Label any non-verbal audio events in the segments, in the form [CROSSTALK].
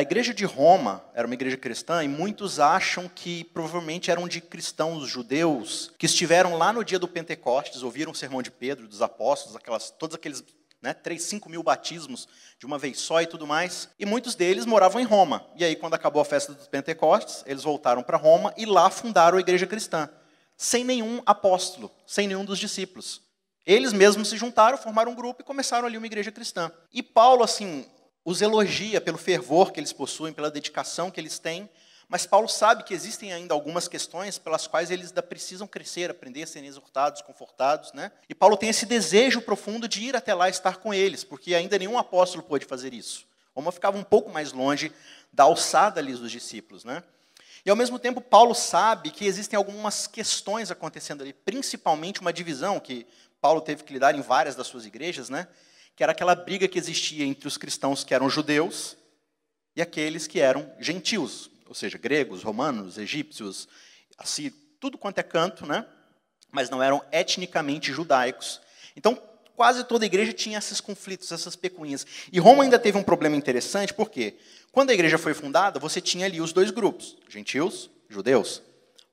A igreja de Roma era uma igreja cristã e muitos acham que provavelmente eram de cristãos judeus que estiveram lá no dia do Pentecostes, ouviram o sermão de Pedro, dos apóstolos, aquelas, todos aqueles né, 3, 5 mil batismos de uma vez só e tudo mais. E muitos deles moravam em Roma. E aí, quando acabou a festa dos Pentecostes, eles voltaram para Roma e lá fundaram a igreja cristã, sem nenhum apóstolo, sem nenhum dos discípulos. Eles mesmos se juntaram, formaram um grupo e começaram ali uma igreja cristã. E Paulo, assim, os elogia pelo fervor que eles possuem, pela dedicação que eles têm, mas Paulo sabe que existem ainda algumas questões pelas quais eles ainda precisam crescer, aprender, serem exortados, confortados. Né? E Paulo tem esse desejo profundo de ir até lá estar com eles, porque ainda nenhum apóstolo pôde fazer isso. Roma ficava um pouco mais longe da alçada ali dos discípulos. Né? E ao mesmo tempo, Paulo sabe que existem algumas questões acontecendo ali, principalmente uma divisão que Paulo teve que lidar em várias das suas igrejas, né? Que era aquela briga que existia entre os cristãos que eram judeus e aqueles que eram gentios, ou seja, gregos, romanos, egípcios, assim, tudo quanto é canto, né? mas não eram etnicamente judaicos. Então, quase toda a igreja tinha esses conflitos, essas pecuinhas. E Roma ainda teve um problema interessante, porque quando a igreja foi fundada, você tinha ali os dois grupos, gentios, judeus.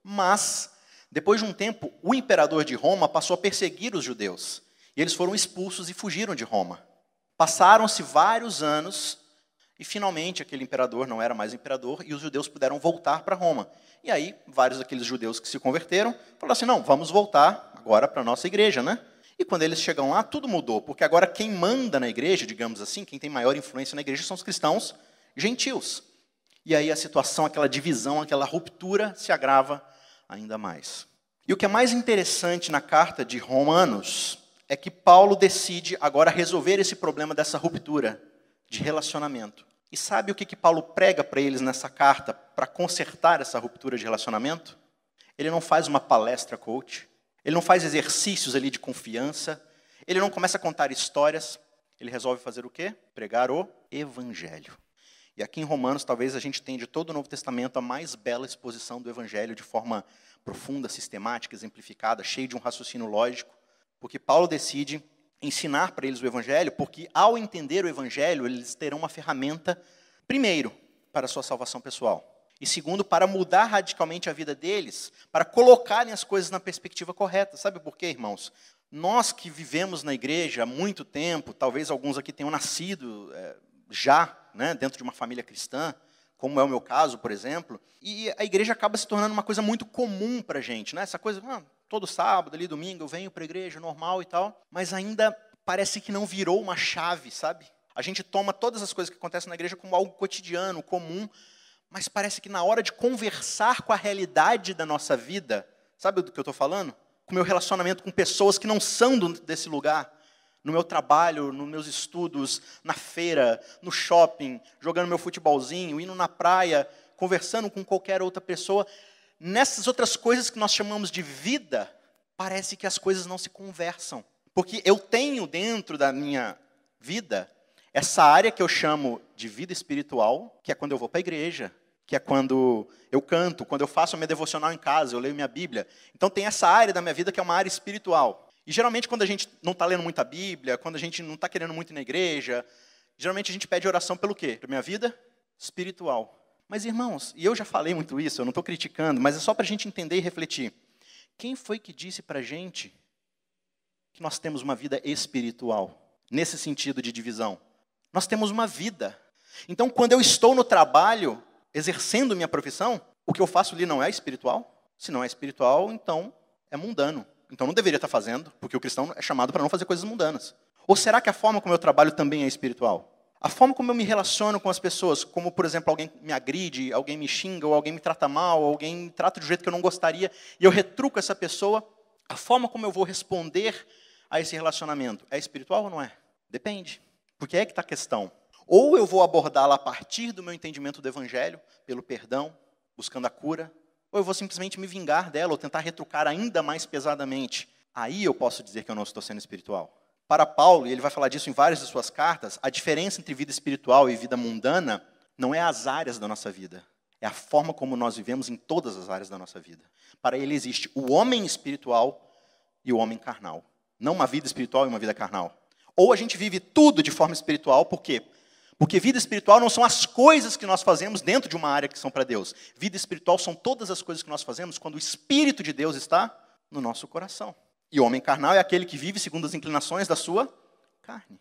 Mas, depois de um tempo, o imperador de Roma passou a perseguir os judeus. E eles foram expulsos e fugiram de Roma. Passaram-se vários anos e finalmente aquele imperador não era mais imperador e os judeus puderam voltar para Roma. E aí, vários daqueles judeus que se converteram falaram assim: não, vamos voltar agora para a nossa igreja, né? E quando eles chegam lá, tudo mudou, porque agora quem manda na igreja, digamos assim, quem tem maior influência na igreja são os cristãos gentios. E aí a situação, aquela divisão, aquela ruptura se agrava ainda mais. E o que é mais interessante na carta de Romanos é que Paulo decide agora resolver esse problema dessa ruptura de relacionamento. E sabe o que, que Paulo prega para eles nessa carta para consertar essa ruptura de relacionamento? Ele não faz uma palestra coach, ele não faz exercícios ali de confiança, ele não começa a contar histórias, ele resolve fazer o quê? Pregar o evangelho. E aqui em Romanos, talvez a gente tenha de todo o Novo Testamento a mais bela exposição do evangelho de forma profunda, sistemática, exemplificada, cheia de um raciocínio lógico, porque Paulo decide ensinar para eles o Evangelho, porque ao entender o Evangelho, eles terão uma ferramenta, primeiro, para a sua salvação pessoal, e segundo, para mudar radicalmente a vida deles, para colocarem as coisas na perspectiva correta. Sabe por quê, irmãos? Nós que vivemos na igreja há muito tempo, talvez alguns aqui tenham nascido é, já né, dentro de uma família cristã, como é o meu caso, por exemplo, e a igreja acaba se tornando uma coisa muito comum para a gente. Né? Essa coisa, ah, todo sábado, ali domingo, eu venho para a igreja normal e tal, mas ainda parece que não virou uma chave, sabe? A gente toma todas as coisas que acontecem na igreja como algo cotidiano, comum, mas parece que na hora de conversar com a realidade da nossa vida, sabe do que eu estou falando? Com o meu relacionamento com pessoas que não são desse lugar, no meu trabalho, nos meus estudos, na feira, no shopping, jogando meu futebolzinho, indo na praia, conversando com qualquer outra pessoa, nessas outras coisas que nós chamamos de vida, parece que as coisas não se conversam. Porque eu tenho dentro da minha vida essa área que eu chamo de vida espiritual, que é quando eu vou para a igreja, que é quando eu canto, quando eu faço a minha devocional em casa, eu leio minha Bíblia. Então tem essa área da minha vida que é uma área espiritual. E geralmente quando a gente não está lendo muita Bíblia, quando a gente não está querendo muito ir na igreja, geralmente a gente pede oração pelo quê? Para minha vida espiritual. Mas, irmãos, e eu já falei muito isso, eu não estou criticando, mas é só para a gente entender e refletir. Quem foi que disse para a gente que nós temos uma vida espiritual, nesse sentido de divisão? Nós temos uma vida. Então, quando eu estou no trabalho, exercendo minha profissão, o que eu faço ali não é espiritual? Se não é espiritual, então é mundano. Então não deveria estar fazendo, porque o cristão é chamado para não fazer coisas mundanas. Ou será que a forma como eu trabalho também é espiritual? A forma como eu me relaciono com as pessoas, como, por exemplo, alguém me agride, alguém me xinga, ou alguém me trata mal, ou alguém me trata um jeito que eu não gostaria, e eu retruco essa pessoa, a forma como eu vou responder a esse relacionamento é espiritual ou não é? Depende. Porque é que está a questão. Ou eu vou abordá-la a partir do meu entendimento do evangelho, pelo perdão, buscando a cura, ou eu vou simplesmente me vingar dela, ou tentar retrucar ainda mais pesadamente. Aí eu posso dizer que eu não estou sendo espiritual. Para Paulo, e ele vai falar disso em várias de suas cartas, a diferença entre vida espiritual e vida mundana não é as áreas da nossa vida, é a forma como nós vivemos em todas as áreas da nossa vida. Para ele existe o homem espiritual e o homem carnal, não uma vida espiritual e uma vida carnal. Ou a gente vive tudo de forma espiritual, por quê? Porque vida espiritual não são as coisas que nós fazemos dentro de uma área que são para Deus. Vida espiritual são todas as coisas que nós fazemos quando o Espírito de Deus está no nosso coração. E o homem carnal é aquele que vive segundo as inclinações da sua carne.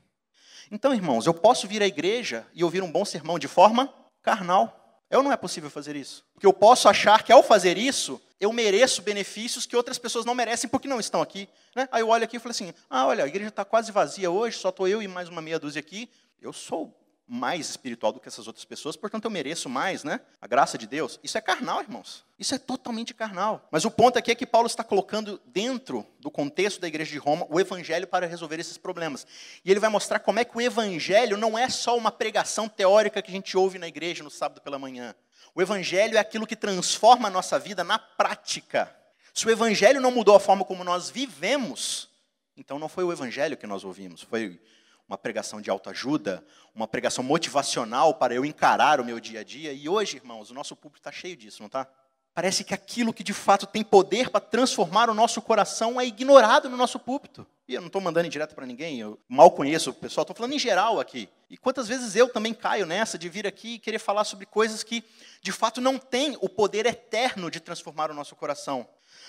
Então, irmãos, eu posso vir à igreja e ouvir um bom sermão de forma carnal. Eu não é possível fazer isso. Porque eu posso achar que ao fazer isso, eu mereço benefícios que outras pessoas não merecem porque não estão aqui. Né? Aí eu olho aqui e falo assim: ah, olha, a igreja está quase vazia hoje, só estou eu e mais uma meia dúzia aqui. Eu sou mais espiritual do que essas outras pessoas, portanto eu mereço mais, né? A graça de Deus. Isso é carnal, irmãos. Isso é totalmente carnal. Mas o ponto aqui é que Paulo está colocando dentro do contexto da igreja de Roma o evangelho para resolver esses problemas. E ele vai mostrar como é que o evangelho não é só uma pregação teórica que a gente ouve na igreja no sábado pela manhã. O evangelho é aquilo que transforma a nossa vida na prática. Se o evangelho não mudou a forma como nós vivemos, então não foi o evangelho que nós ouvimos, foi uma pregação de autoajuda, uma pregação motivacional para eu encarar o meu dia a dia. E hoje, irmãos, o nosso público está cheio disso, não está? Parece que aquilo que de fato tem poder para transformar o nosso coração é ignorado no nosso púlpito. E eu não estou mandando direto para ninguém, eu mal conheço o pessoal, estou falando em geral aqui. E quantas vezes eu também caio nessa de vir aqui e querer falar sobre coisas que de fato não têm o poder eterno de transformar o nosso coração.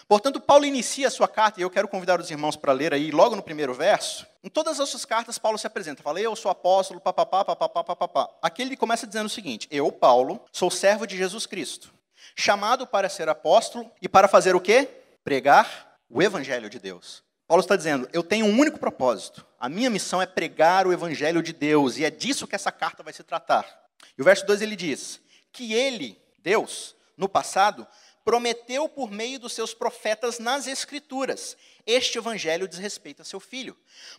Portanto, Paulo inicia a sua carta, e eu quero convidar os irmãos para ler aí, logo no primeiro verso. Em todas as suas cartas, Paulo se apresenta. Fala, eu sou apóstolo, papapá, papapá, papapá. Aqui ele começa dizendo o seguinte: Eu, Paulo, sou servo de Jesus Cristo, chamado para ser apóstolo e para fazer o quê? Pregar o evangelho de Deus. Paulo está dizendo: Eu tenho um único propósito. A minha missão é pregar o evangelho de Deus, e é disso que essa carta vai se tratar. E o verso 2 ele diz: Que ele, Deus, no passado, prometeu por meio dos seus profetas nas Escrituras. Este evangelho diz respeito a seu filho.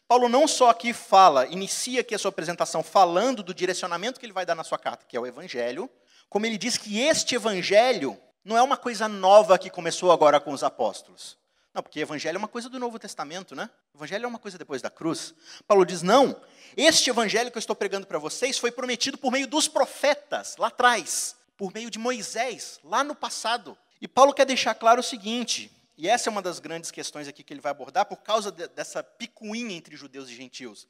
Paulo não só aqui fala, inicia aqui a sua apresentação falando do direcionamento que ele vai dar na sua carta, que é o evangelho, como ele diz que este evangelho não é uma coisa nova que começou agora com os apóstolos. Não, porque evangelho é uma coisa do Novo Testamento, né? Evangelho é uma coisa depois da cruz. Paulo diz: não, este evangelho que eu estou pregando para vocês foi prometido por meio dos profetas, lá atrás, por meio de Moisés, lá no passado. E Paulo quer deixar claro o seguinte, e essa é uma das grandes questões aqui que ele vai abordar por causa de, dessa picuinha entre judeus e gentios.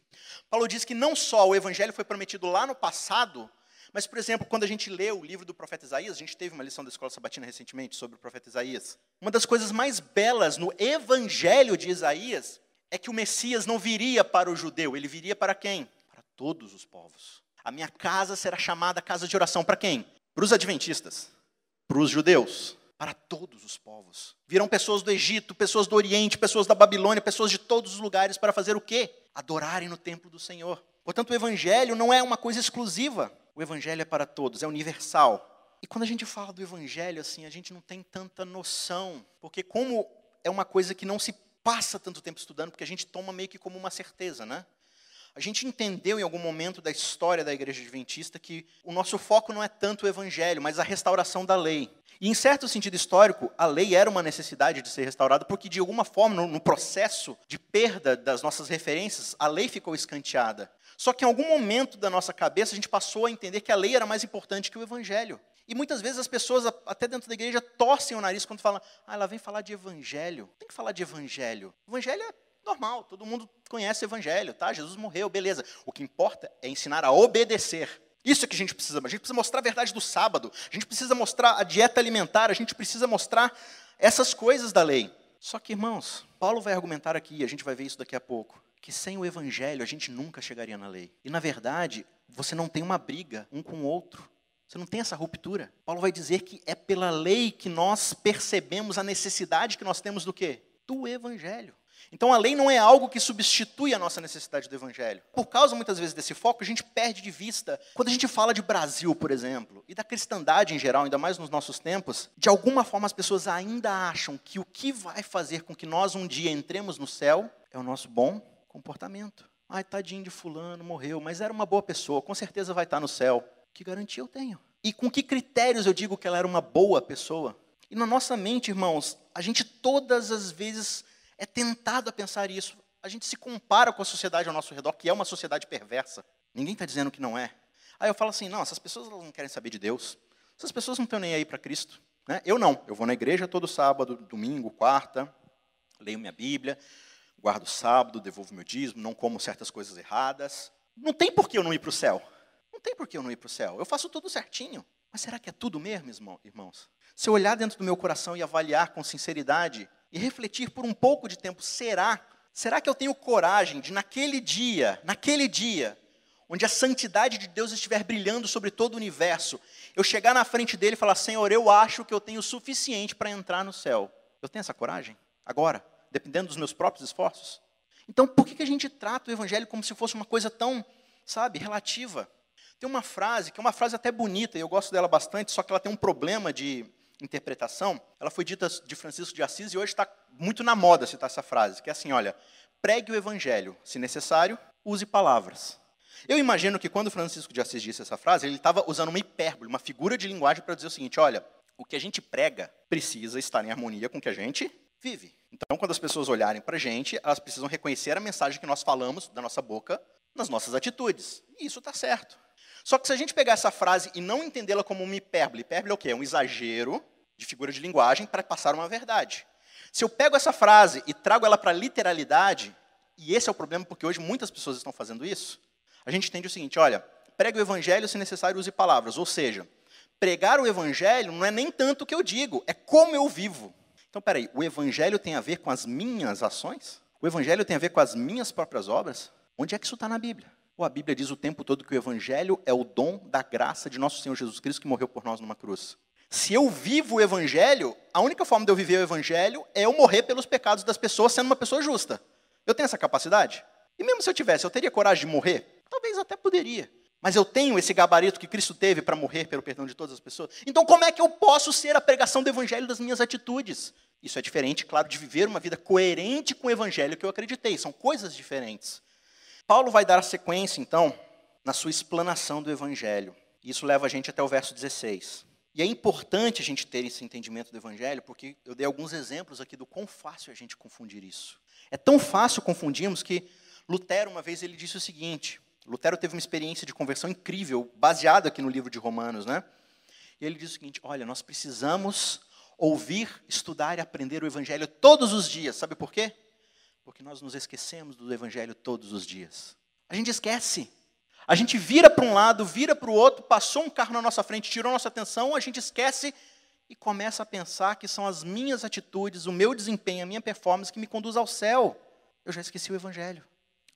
Paulo diz que não só o evangelho foi prometido lá no passado, mas, por exemplo, quando a gente lê o livro do profeta Isaías, a gente teve uma lição da escola sabatina recentemente sobre o profeta Isaías. Uma das coisas mais belas no evangelho de Isaías é que o Messias não viria para o judeu, ele viria para quem? Para todos os povos. A minha casa será chamada casa de oração para quem? Para os adventistas, para os judeus, para todos os povos. Virão pessoas do Egito, pessoas do Oriente, pessoas da Babilônia, pessoas de todos os lugares para fazer o quê? Adorarem no templo do Senhor. Portanto, o evangelho não é uma coisa exclusiva. O evangelho é para todos, é universal. E quando a gente fala do evangelho assim, a gente não tem tanta noção, porque como é uma coisa que não se passa tanto tempo estudando, porque a gente toma meio que como uma certeza, né? A gente entendeu em algum momento da história da igreja adventista que o nosso foco não é tanto o evangelho, mas a restauração da lei. E, em certo sentido histórico, a lei era uma necessidade de ser restaurada, porque, de alguma forma, no, processo de perda das nossas referências, a lei ficou escanteada. Só que, em algum momento da nossa cabeça, a gente passou a entender que a lei era mais importante que o evangelho. E muitas vezes as pessoas, até dentro da igreja, torcem o nariz quando falam, ah, ela vem falar de evangelho. Tem que falar de evangelho. Evangelho é normal, todo mundo conhece o evangelho, tá? Jesus morreu, beleza. O que importa é ensinar a obedecer. Isso é que a gente precisa. A gente precisa mostrar a verdade do sábado. A gente precisa mostrar a dieta alimentar. A gente precisa mostrar essas coisas da lei. Só que, irmãos, Paulo vai argumentar aqui, a gente vai ver isso daqui a pouco, que sem o evangelho a gente nunca chegaria na lei. E, na verdade, você não tem uma briga um com o outro. Você não tem essa ruptura. Paulo vai dizer que é pela lei que nós percebemos a necessidade que nós temos do quê? Do evangelho. Então a lei não é algo que substitui a nossa necessidade do evangelho. Por causa muitas vezes desse foco, a gente perde de vista. Quando a gente fala de Brasil, por exemplo, e da cristandade em geral, ainda mais nos nossos tempos, de alguma forma as pessoas ainda acham que o que vai fazer com que nós um dia entremos no céu é o nosso bom comportamento. Ai, tadinho de fulano, morreu, mas era uma boa pessoa, com certeza vai estar no céu. Que garantia eu tenho? E com que critérios eu digo que ela era uma boa pessoa? E na nossa mente, irmãos, a gente todas as vezes é tentado a pensar isso. A gente se compara com a sociedade ao nosso redor, que é uma sociedade perversa. Ninguém está dizendo que não é. Aí eu falo assim, não, essas pessoas não querem saber de Deus. Essas pessoas não estão nem aí para Cristo. Né? Eu não. Eu vou na igreja todo sábado, domingo, quarta, leio minha Bíblia, guardo sábado, devolvo meu dízimo, não como certas coisas erradas. Não tem por que eu não ir para o céu. Não tem por que eu não ir para o céu. Eu faço tudo certinho. Mas será que é tudo mesmo, irmãos? Se eu olhar dentro do meu coração e avaliar com sinceridade e refletir por um pouco de tempo, será? Será que eu tenho coragem de, naquele dia, naquele dia, onde a santidade de Deus estiver brilhando sobre todo o universo, eu chegar na frente dele e falar: Senhor, eu acho que eu tenho o suficiente para entrar no céu? Eu tenho essa coragem? Agora, dependendo dos meus próprios esforços? Então, por que a gente trata o evangelho como se fosse uma coisa tão, sabe, relativa? Tem uma frase, que é uma frase até bonita, e eu gosto dela bastante, só que ela tem um problema de interpretação. Ela foi dita de Francisco de Assis e hoje está muito na moda citar essa frase, que é assim, olha, pregue o evangelho, se necessário, use palavras. Eu imagino que quando Francisco de Assis disse essa frase, ele estava usando uma hipérbole, uma figura de linguagem para dizer o seguinte, olha, o que a gente prega precisa estar em harmonia com o que a gente vive. Então, quando as pessoas olharem para a gente, elas precisam reconhecer a mensagem que nós falamos da nossa boca nas nossas atitudes. E isso está certo. Só que se a gente pegar essa frase e não entendê-la como uma hipérbole, hipérbole é o quê? É um exagero de figura de linguagem para passar uma verdade. Se eu pego essa frase e trago ela para a literalidade, e esse é o problema porque hoje muitas pessoas estão fazendo isso, a gente entende o seguinte, olha, pregue o evangelho, se necessário use palavras, ou seja, pregar o evangelho não é nem tanto o que eu digo, é como eu vivo. Então, peraí, o evangelho tem a ver com as minhas ações? O evangelho tem a ver com as minhas próprias obras? Onde é que isso está na Bíblia? A Bíblia diz o tempo todo que o Evangelho é o dom da graça de nosso Senhor Jesus Cristo que morreu por nós numa cruz. Se eu vivo o Evangelho, a única forma de eu viver o Evangelho é eu morrer pelos pecados das pessoas sendo uma pessoa justa. Eu tenho essa capacidade? E mesmo se eu tivesse, eu teria coragem de morrer? Talvez até poderia. Mas eu tenho esse gabarito que Cristo teve para morrer pelo perdão de todas as pessoas. Então, como é que eu posso ser a pregação do Evangelho das minhas atitudes? Isso é diferente, claro, de viver uma vida coerente com o Evangelho que eu acreditei. São coisas diferentes. Paulo vai dar a sequência, então, na sua explanação do Evangelho. Isso leva a gente até o verso 16. E é importante a gente ter esse entendimento do Evangelho, porque eu dei alguns exemplos aqui do quão fácil a gente confundir isso. É tão fácil confundirmos que Lutero, uma vez, ele disse o seguinte: Lutero teve uma experiência de conversão incrível, baseada aqui no livro de Romanos, né? E ele disse o seguinte: olha, nós precisamos ouvir, estudar e aprender o Evangelho todos os dias. Sabe por quê? Porque nós nos esquecemos do Evangelho todos os dias. A gente esquece. A gente vira para um lado, vira para o outro, passou um carro na nossa frente, tirou nossa atenção, a gente esquece e começa a pensar que são as minhas atitudes, o meu desempenho, a minha performance que me conduz ao céu. Eu já esqueci o Evangelho.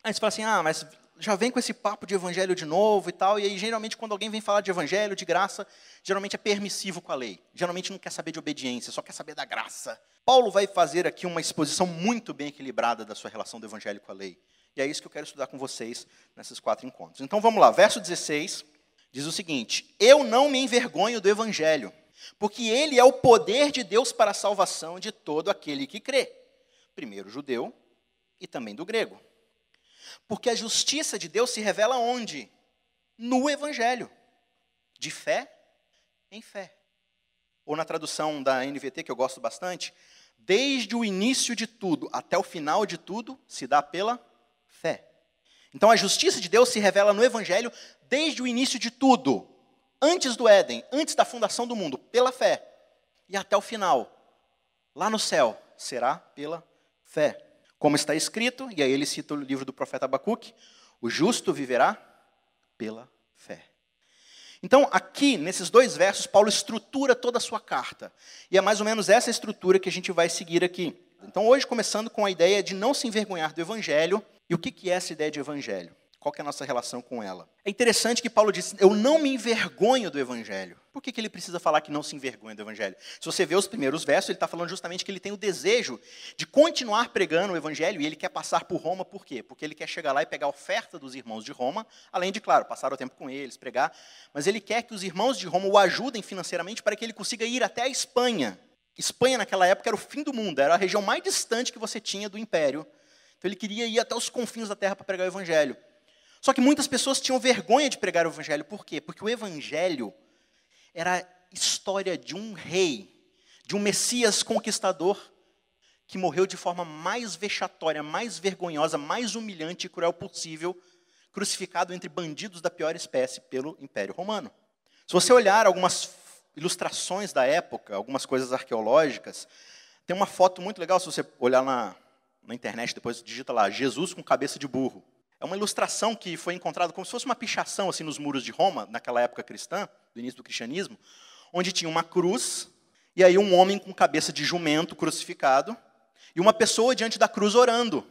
Aí você fala assim: ah, mas já vem com esse papo de evangelho de novo e tal, e aí geralmente quando alguém vem falar de evangelho, de graça, geralmente é permissivo com a lei. Geralmente não quer saber de obediência, só quer saber da graça. Paulo vai fazer aqui uma exposição muito bem equilibrada da sua relação do evangelho com a lei. E é isso que eu quero estudar com vocês nesses quatro encontros. Então vamos lá, verso 16 diz o seguinte: Eu não me envergonho do evangelho, porque ele é o poder de Deus para a salvação de todo aquele que crê. Primeiro judeu e também do grego. Porque a justiça de Deus se revela onde? No Evangelho. De fé em fé. Ou na tradução da NVT, que eu gosto bastante, desde o início de tudo até o final de tudo se dá pela fé. Então a justiça de Deus se revela no Evangelho desde o início de tudo, antes do Éden, antes da fundação do mundo, pela fé. E até o final, lá no céu, será pela fé. Como está escrito, e aí ele cita o livro do profeta Abacuque: o justo viverá pela fé. Então, aqui, nesses dois versos, Paulo estrutura toda a sua carta. E é mais ou menos essa estrutura que a gente vai seguir aqui. Então, hoje, começando com a ideia de não se envergonhar do evangelho. E o que é essa ideia de evangelho? Qual é a nossa relação com ela? É interessante que Paulo diz: Eu não me envergonho do Evangelho. Por que, que ele precisa falar que não se envergonha do Evangelho? Se você vê os primeiros versos, ele está falando justamente que ele tem o desejo de continuar pregando o Evangelho e ele quer passar por Roma, por quê? Porque ele quer chegar lá e pegar a oferta dos irmãos de Roma, além de, claro, passar o tempo com eles, pregar, mas ele quer que os irmãos de Roma o ajudem financeiramente para que ele consiga ir até a Espanha. Espanha, naquela época, era o fim do mundo, era a região mais distante que você tinha do império. Então ele queria ir até os confins da terra para pregar o Evangelho. Só que muitas pessoas tinham vergonha de pregar o evangelho. Por quê? Porque o evangelho era a história de um rei, de um Messias conquistador que morreu de forma mais vexatória, mais vergonhosa, mais humilhante e cruel possível, crucificado entre bandidos da pior espécie pelo Império Romano. Se você olhar algumas ilustrações da época, algumas coisas arqueológicas, tem uma foto muito legal, se você olhar na, na internet, depois digita lá, Jesus com cabeça de burro. É uma ilustração que foi encontrada como se fosse uma pichação assim nos muros de Roma, naquela época cristã, do início do cristianismo, onde tinha uma cruz e aí um homem com cabeça de jumento crucificado e uma pessoa diante da cruz orando.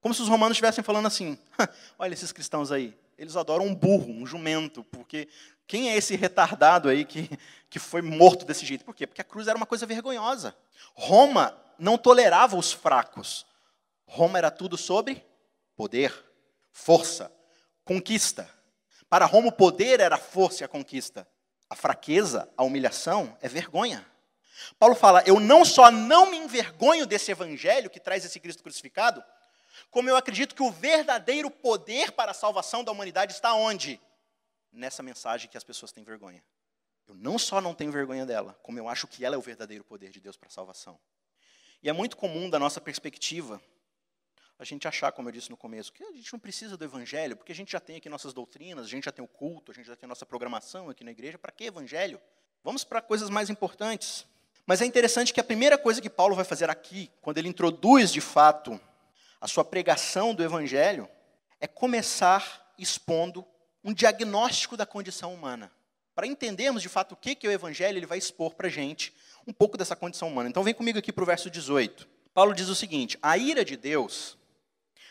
Como se os romanos estivessem falando assim: [LAUGHS] olha esses cristãos aí, eles adoram um burro, um jumento, porque quem é esse retardado aí que, que foi morto desse jeito? Por quê? Porque a cruz era uma coisa vergonhosa. Roma não tolerava os fracos. Roma era tudo sobre poder, força, conquista. Para Roma, o poder era a força e a conquista. A fraqueza, a humilhação, é vergonha. Paulo fala: Eu não só não me envergonho desse evangelho que traz esse Cristo crucificado, como eu acredito que o verdadeiro poder para a salvação da humanidade está onde? Nessa mensagem que as pessoas têm vergonha. Eu não só não tenho vergonha dela, como eu acho que ela é o verdadeiro poder de Deus para a salvação. E é muito comum da nossa perspectiva a gente achar, como eu disse no começo, que a gente não precisa do evangelho, porque a gente já tem aqui nossas doutrinas, a gente já tem o culto, a gente já tem a nossa programação aqui na igreja, para que evangelho? Vamos para coisas mais importantes. Mas é interessante que a primeira coisa que Paulo vai fazer aqui, quando ele introduz de fato a sua pregação do Evangelho é começar expondo um diagnóstico da condição humana. Para entendermos de fato o que é o Evangelho, ele vai expor para a gente um pouco dessa condição humana. Então vem comigo aqui para o verso 18. Paulo diz o seguinte: A ira de Deus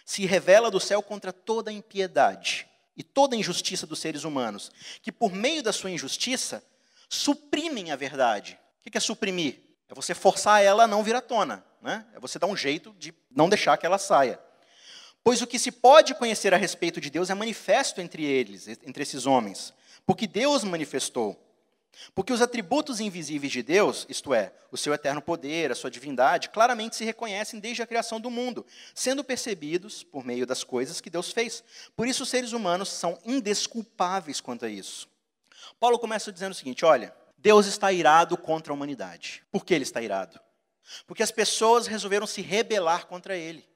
se revela do céu contra toda impiedade e toda injustiça dos seres humanos, que por meio da sua injustiça suprimem a verdade. O que é suprimir? É você forçar ela a não vir à tona. Né? É você dar um jeito de não deixar que ela saia. Pois o que se pode conhecer a respeito de Deus é manifesto entre eles, entre esses homens, porque Deus manifestou. Porque os atributos invisíveis de Deus, isto é, o seu eterno poder, a sua divindade, claramente se reconhecem desde a criação do mundo, sendo percebidos por meio das coisas que Deus fez. Por isso, os seres humanos são indesculpáveis quanto a isso. Paulo começa dizendo o seguinte: olha, Deus está irado contra a humanidade. Por que ele está irado? Porque as pessoas resolveram se rebelar contra ele.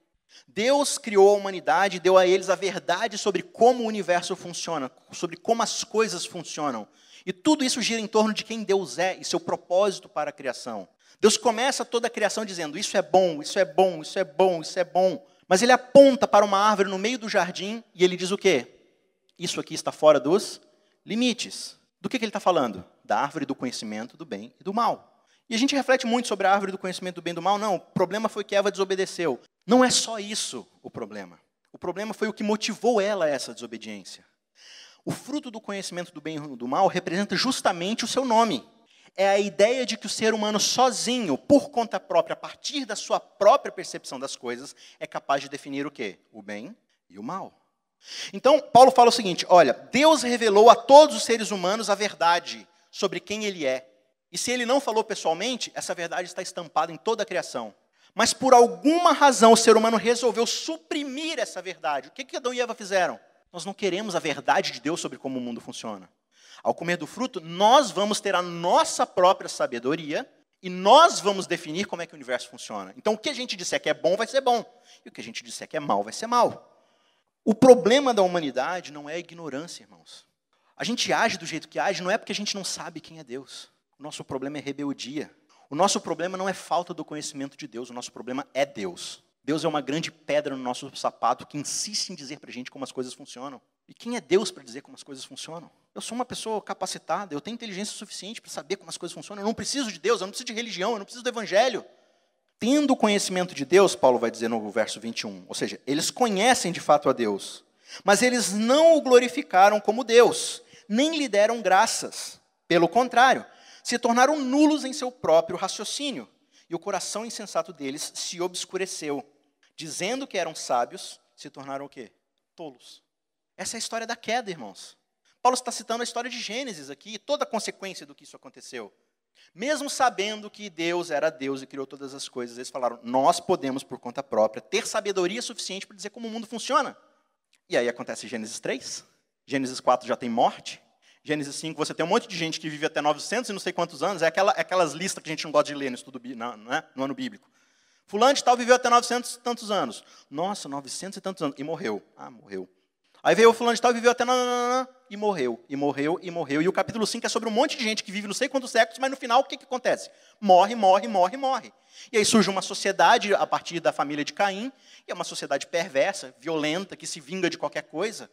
Deus criou a humanidade deu a eles a verdade sobre como o universo funciona, sobre como as coisas funcionam. E tudo isso gira em torno de quem Deus é e seu propósito para a criação. Deus começa toda a criação dizendo: Isso é bom, isso é bom, isso é bom, isso é bom. Mas ele aponta para uma árvore no meio do jardim e ele diz o quê? Isso aqui está fora dos limites. Do que, que ele está falando? Da árvore do conhecimento do bem e do mal. E a gente reflete muito sobre a árvore do conhecimento do bem e do mal. Não, o problema foi que Eva desobedeceu. Não é só isso o problema. O problema foi o que motivou ela a essa desobediência. O fruto do conhecimento do bem e do mal representa justamente o seu nome. É a ideia de que o ser humano sozinho, por conta própria, a partir da sua própria percepção das coisas, é capaz de definir o quê? O bem e o mal. Então, Paulo fala o seguinte: olha, Deus revelou a todos os seres humanos a verdade sobre quem ele é. E se ele não falou pessoalmente, essa verdade está estampada em toda a criação. Mas por alguma razão o ser humano resolveu suprimir essa verdade. O que, que Adão e Eva fizeram? Nós não queremos a verdade de Deus sobre como o mundo funciona. Ao comer do fruto, nós vamos ter a nossa própria sabedoria e nós vamos definir como é que o universo funciona. Então, o que a gente disser que é bom vai ser bom, e o que a gente disser que é mal vai ser mal. O problema da humanidade não é a ignorância, irmãos. A gente age do jeito que age não é porque a gente não sabe quem é Deus. O nosso problema é rebeldia. O nosso problema não é falta do conhecimento de Deus, o nosso problema é Deus. Deus é uma grande pedra no nosso sapato que insiste em dizer para a gente como as coisas funcionam. E quem é Deus para dizer como as coisas funcionam? Eu sou uma pessoa capacitada, eu tenho inteligência suficiente para saber como as coisas funcionam. Eu não preciso de Deus, eu não preciso de religião, eu não preciso do Evangelho. Tendo o conhecimento de Deus, Paulo vai dizer no verso 21, ou seja, eles conhecem de fato a Deus, mas eles não o glorificaram como Deus, nem lhe deram graças. Pelo contrário, se tornaram nulos em seu próprio raciocínio, e o coração insensato deles se obscureceu. Dizendo que eram sábios, se tornaram o quê? Tolos. Essa é a história da queda, irmãos. Paulo está citando a história de Gênesis aqui, toda a consequência do que isso aconteceu. Mesmo sabendo que Deus era Deus e criou todas as coisas, eles falaram: nós podemos, por conta própria, ter sabedoria suficiente para dizer como o mundo funciona. E aí acontece Gênesis 3, Gênesis 4 já tem morte, Gênesis 5 você tem um monte de gente que vive até 900 e não sei quantos anos, é, aquela, é aquelas listas que a gente não gosta de ler no, estudo, né, no ano bíblico. Fulano de tal viveu até 900 e tantos anos. Nossa, 900 e tantos anos. E morreu. Ah, morreu. Aí veio o fulano de tal e viveu até e morreu, e morreu, e morreu. E o capítulo 5 é sobre um monte de gente que vive não sei quantos séculos, mas no final o que, que acontece? Morre, morre, morre, morre. E aí surge uma sociedade a partir da família de Caim, e é uma sociedade perversa, violenta, que se vinga de qualquer coisa.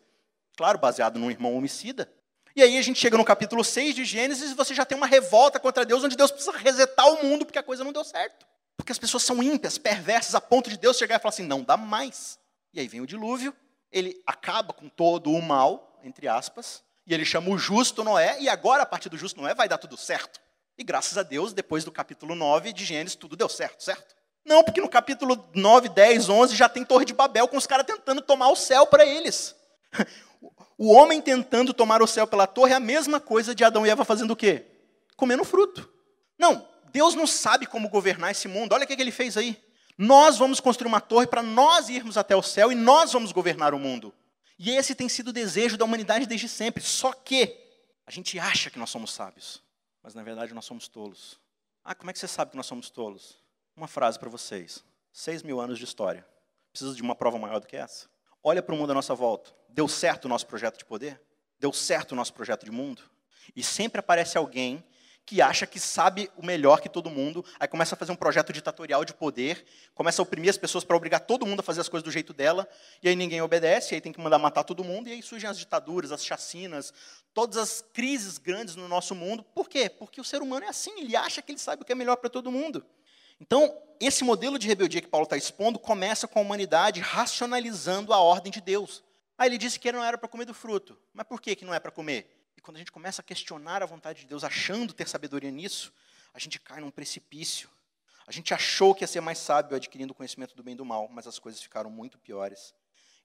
Claro, baseado num irmão homicida. E aí a gente chega no capítulo 6 de Gênesis e você já tem uma revolta contra Deus, onde Deus precisa resetar o mundo porque a coisa não deu certo. Porque as pessoas são ímpias, perversas, a ponto de Deus chegar e falar assim: não dá mais. E aí vem o dilúvio, ele acaba com todo o mal, entre aspas, e ele chama o justo Noé, e agora, a partir do justo Noé, vai dar tudo certo. E graças a Deus, depois do capítulo 9 de Gênesis, tudo deu certo, certo? Não, porque no capítulo 9, 10, 11 já tem Torre de Babel com os caras tentando tomar o céu para eles. [LAUGHS] O homem tentando tomar o céu pela torre é a mesma coisa de Adão e Eva fazendo o quê? Comendo fruto. Não, Deus não sabe como governar esse mundo. Olha o que ele fez aí. Nós vamos construir uma torre para nós irmos até o céu e nós vamos governar o mundo. E esse tem sido o desejo da humanidade desde sempre. Só que a gente acha que nós somos sábios, mas na verdade nós somos tolos. Ah, como é que você sabe que nós somos tolos? Uma frase para vocês: seis mil anos de história. Precisa de uma prova maior do que essa? Olha para o mundo à nossa volta. Deu certo o nosso projeto de poder? Deu certo o nosso projeto de mundo? E sempre aparece alguém que acha que sabe o melhor que todo mundo, aí começa a fazer um projeto ditatorial de poder, começa a oprimir as pessoas para obrigar todo mundo a fazer as coisas do jeito dela, e aí ninguém obedece, aí tem que mandar matar todo mundo, e aí surgem as ditaduras, as chacinas, todas as crises grandes no nosso mundo. Por quê? Porque o ser humano é assim, ele acha que ele sabe o que é melhor para todo mundo. Então, esse modelo de rebeldia que Paulo está expondo começa com a humanidade racionalizando a ordem de Deus. Ah, ele disse que não era para comer do fruto. Mas por que, que não é para comer? E quando a gente começa a questionar a vontade de Deus, achando ter sabedoria nisso, a gente cai num precipício. A gente achou que ia ser mais sábio adquirindo o conhecimento do bem e do mal, mas as coisas ficaram muito piores.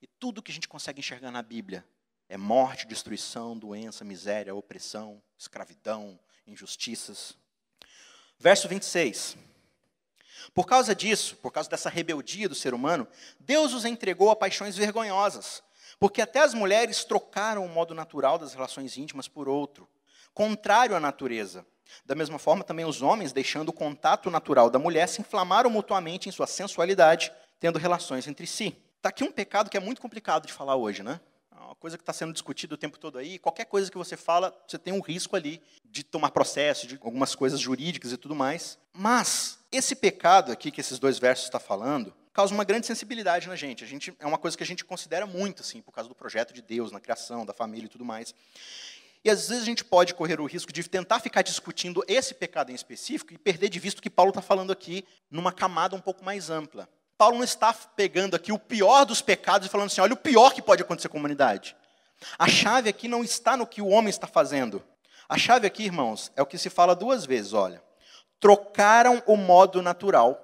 E tudo que a gente consegue enxergar na Bíblia é morte, destruição, doença, miséria, opressão, escravidão, injustiças. Verso 26. Por causa disso, por causa dessa rebeldia do ser humano, Deus os entregou a paixões vergonhosas porque até as mulheres trocaram o modo natural das relações íntimas por outro, contrário à natureza. Da mesma forma, também os homens, deixando o contato natural da mulher, se inflamaram mutuamente em sua sensualidade, tendo relações entre si. Está aqui um pecado que é muito complicado de falar hoje, né? É uma coisa que está sendo discutida o tempo todo aí. Qualquer coisa que você fala, você tem um risco ali de tomar processo, de algumas coisas jurídicas e tudo mais. Mas esse pecado aqui que esses dois versos estão falando, causa uma grande sensibilidade na gente. A gente é uma coisa que a gente considera muito, assim, por causa do projeto de Deus, na criação, da família e tudo mais. E às vezes a gente pode correr o risco de tentar ficar discutindo esse pecado em específico e perder de vista o que Paulo está falando aqui numa camada um pouco mais ampla. Paulo não está pegando aqui o pior dos pecados e falando assim: olha o pior que pode acontecer com a humanidade. A chave aqui não está no que o homem está fazendo. A chave aqui, irmãos, é o que se fala duas vezes: olha. Trocaram o modo natural,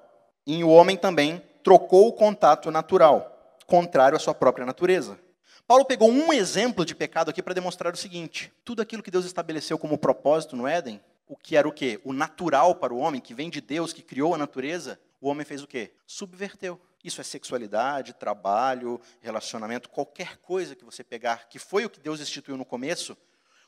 e o homem também trocou o contato natural, contrário à sua própria natureza. Paulo pegou um exemplo de pecado aqui para demonstrar o seguinte: tudo aquilo que Deus estabeleceu como propósito no Éden, o que era o quê? O natural para o homem, que vem de Deus, que criou a natureza, o homem fez o quê? Subverteu. Isso é sexualidade, trabalho, relacionamento, qualquer coisa que você pegar, que foi o que Deus instituiu no começo,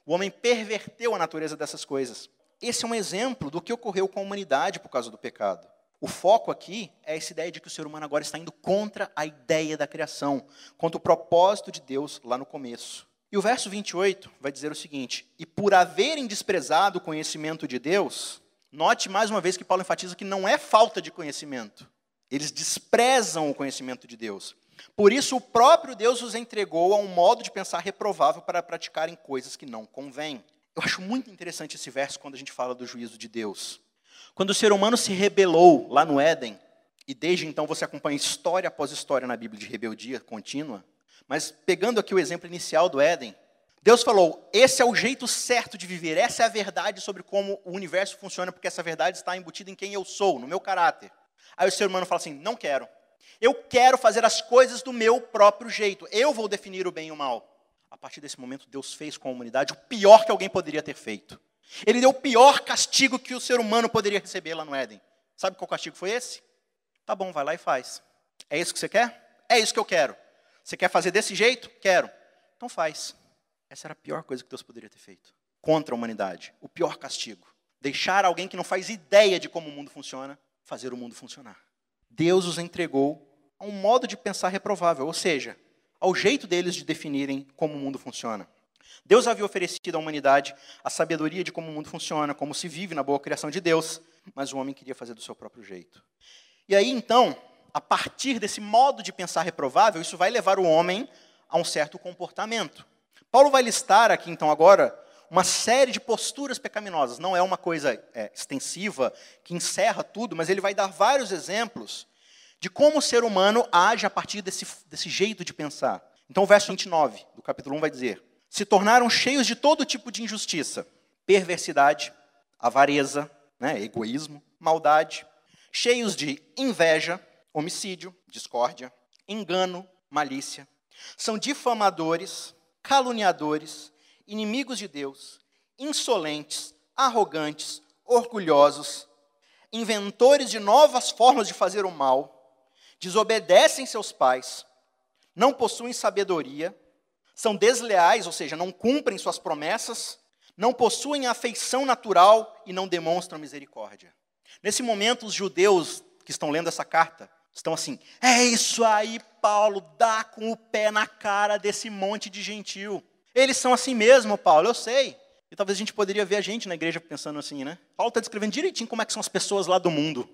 o homem perverteu a natureza dessas coisas. Esse é um exemplo do que ocorreu com a humanidade por causa do pecado. O foco aqui é essa ideia de que o ser humano agora está indo contra a ideia da criação, contra o propósito de Deus lá no começo. E o verso 28 vai dizer o seguinte: E por haverem desprezado o conhecimento de Deus, note mais uma vez que Paulo enfatiza que não é falta de conhecimento. Eles desprezam o conhecimento de Deus. Por isso, o próprio Deus os entregou a um modo de pensar reprovável para praticarem coisas que não convêm. Eu acho muito interessante esse verso quando a gente fala do juízo de Deus. Quando o ser humano se rebelou lá no Éden, e desde então você acompanha história após história na Bíblia de rebeldia contínua, mas pegando aqui o exemplo inicial do Éden, Deus falou: esse é o jeito certo de viver, essa é a verdade sobre como o universo funciona, porque essa verdade está embutida em quem eu sou, no meu caráter. Aí o ser humano fala assim: não quero. Eu quero fazer as coisas do meu próprio jeito. Eu vou definir o bem e o mal. A partir desse momento, Deus fez com a humanidade o pior que alguém poderia ter feito. Ele deu o pior castigo que o ser humano poderia receber lá no Éden. Sabe qual castigo foi esse? Tá bom, vai lá e faz. É isso que você quer? É isso que eu quero. Você quer fazer desse jeito? Quero. Então faz. Essa era a pior coisa que Deus poderia ter feito contra a humanidade. O pior castigo. Deixar alguém que não faz ideia de como o mundo funciona fazer o mundo funcionar. Deus os entregou a um modo de pensar reprovável, ou seja, ao jeito deles de definirem como o mundo funciona. Deus havia oferecido à humanidade a sabedoria de como o mundo funciona, como se vive na boa criação de Deus, mas o homem queria fazer do seu próprio jeito. E aí, então, a partir desse modo de pensar reprovável, isso vai levar o homem a um certo comportamento. Paulo vai listar aqui, então, agora, uma série de posturas pecaminosas. Não é uma coisa é, extensiva que encerra tudo, mas ele vai dar vários exemplos de como o ser humano age a partir desse, desse jeito de pensar. Então, o verso 29 do capítulo 1 vai dizer: Se tornaram cheios de todo tipo de injustiça, perversidade, avareza, né, egoísmo, maldade, cheios de inveja, homicídio, discórdia, engano, malícia. São difamadores, caluniadores, inimigos de Deus, insolentes, arrogantes, orgulhosos, inventores de novas formas de fazer o mal, desobedecem seus pais, não possuem sabedoria, são desleais, ou seja, não cumprem suas promessas, não possuem afeição natural e não demonstram misericórdia. Nesse momento, os judeus que estão lendo essa carta estão assim: é isso aí, Paulo, dá com o pé na cara desse monte de gentil. Eles são assim mesmo, Paulo, eu sei. E talvez a gente poderia ver a gente na igreja pensando assim, né? Paulo está descrevendo direitinho como é que são as pessoas lá do mundo.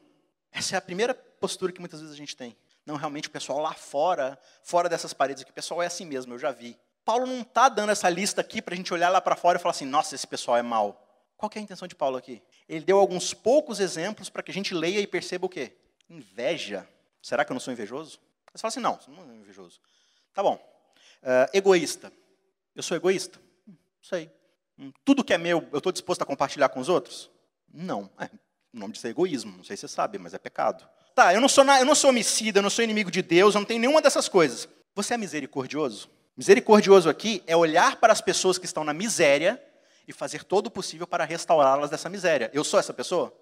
Essa é a primeira postura que muitas vezes a gente tem. Não, realmente o pessoal lá fora, fora dessas paredes aqui, o pessoal é assim mesmo, eu já vi. Paulo não está dando essa lista aqui para a gente olhar lá para fora e falar assim, nossa, esse pessoal é mau. Qual é a intenção de Paulo aqui? Ele deu alguns poucos exemplos para que a gente leia e perceba o quê? Inveja. Será que eu não sou invejoso? Você fala assim, não, você não é invejoso. Tá bom. Uh, egoísta. Eu sou egoísta? Hum, sei. Hum, tudo que é meu, eu estou disposto a compartilhar com os outros? Não. É, o nome disso é egoísmo. Não sei se você sabe, mas é pecado. Tá, eu não, sou eu não sou homicida, eu não sou inimigo de Deus, eu não tenho nenhuma dessas coisas. Você é misericordioso? Misericordioso aqui é olhar para as pessoas que estão na miséria e fazer todo o possível para restaurá-las dessa miséria. Eu sou essa pessoa?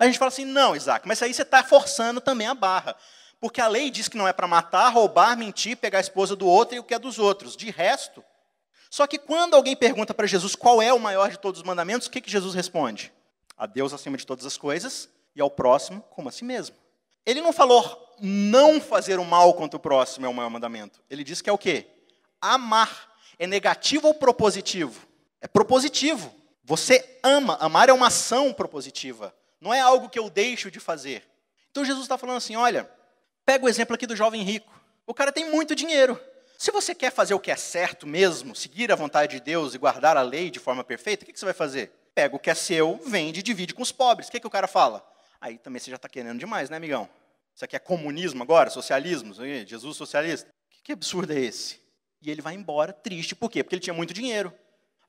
A gente fala assim, não, Isaac, mas aí você está forçando também a barra. Porque a lei diz que não é para matar, roubar, mentir, pegar a esposa do outro e o que é dos outros. De resto. Só que quando alguém pergunta para Jesus qual é o maior de todos os mandamentos, o que, que Jesus responde? A Deus acima de todas as coisas e ao próximo como a si mesmo. Ele não falou não fazer o mal contra o próximo é o maior mandamento. Ele disse que é o quê? Amar. É negativo ou propositivo? É propositivo. Você ama. Amar é uma ação propositiva. Não é algo que eu deixo de fazer. Então Jesus está falando assim: olha, pega o exemplo aqui do jovem rico. O cara tem muito dinheiro. Se você quer fazer o que é certo mesmo, seguir a vontade de Deus e guardar a lei de forma perfeita, o que você vai fazer? Pega o que é seu, vende e divide com os pobres. O que, que o cara fala? Aí também você já está querendo demais, né, amigão? Isso aqui é comunismo agora? Socialismo? Jesus socialista? Que, que absurdo é esse? E ele vai embora triste. Por quê? Porque ele tinha muito dinheiro.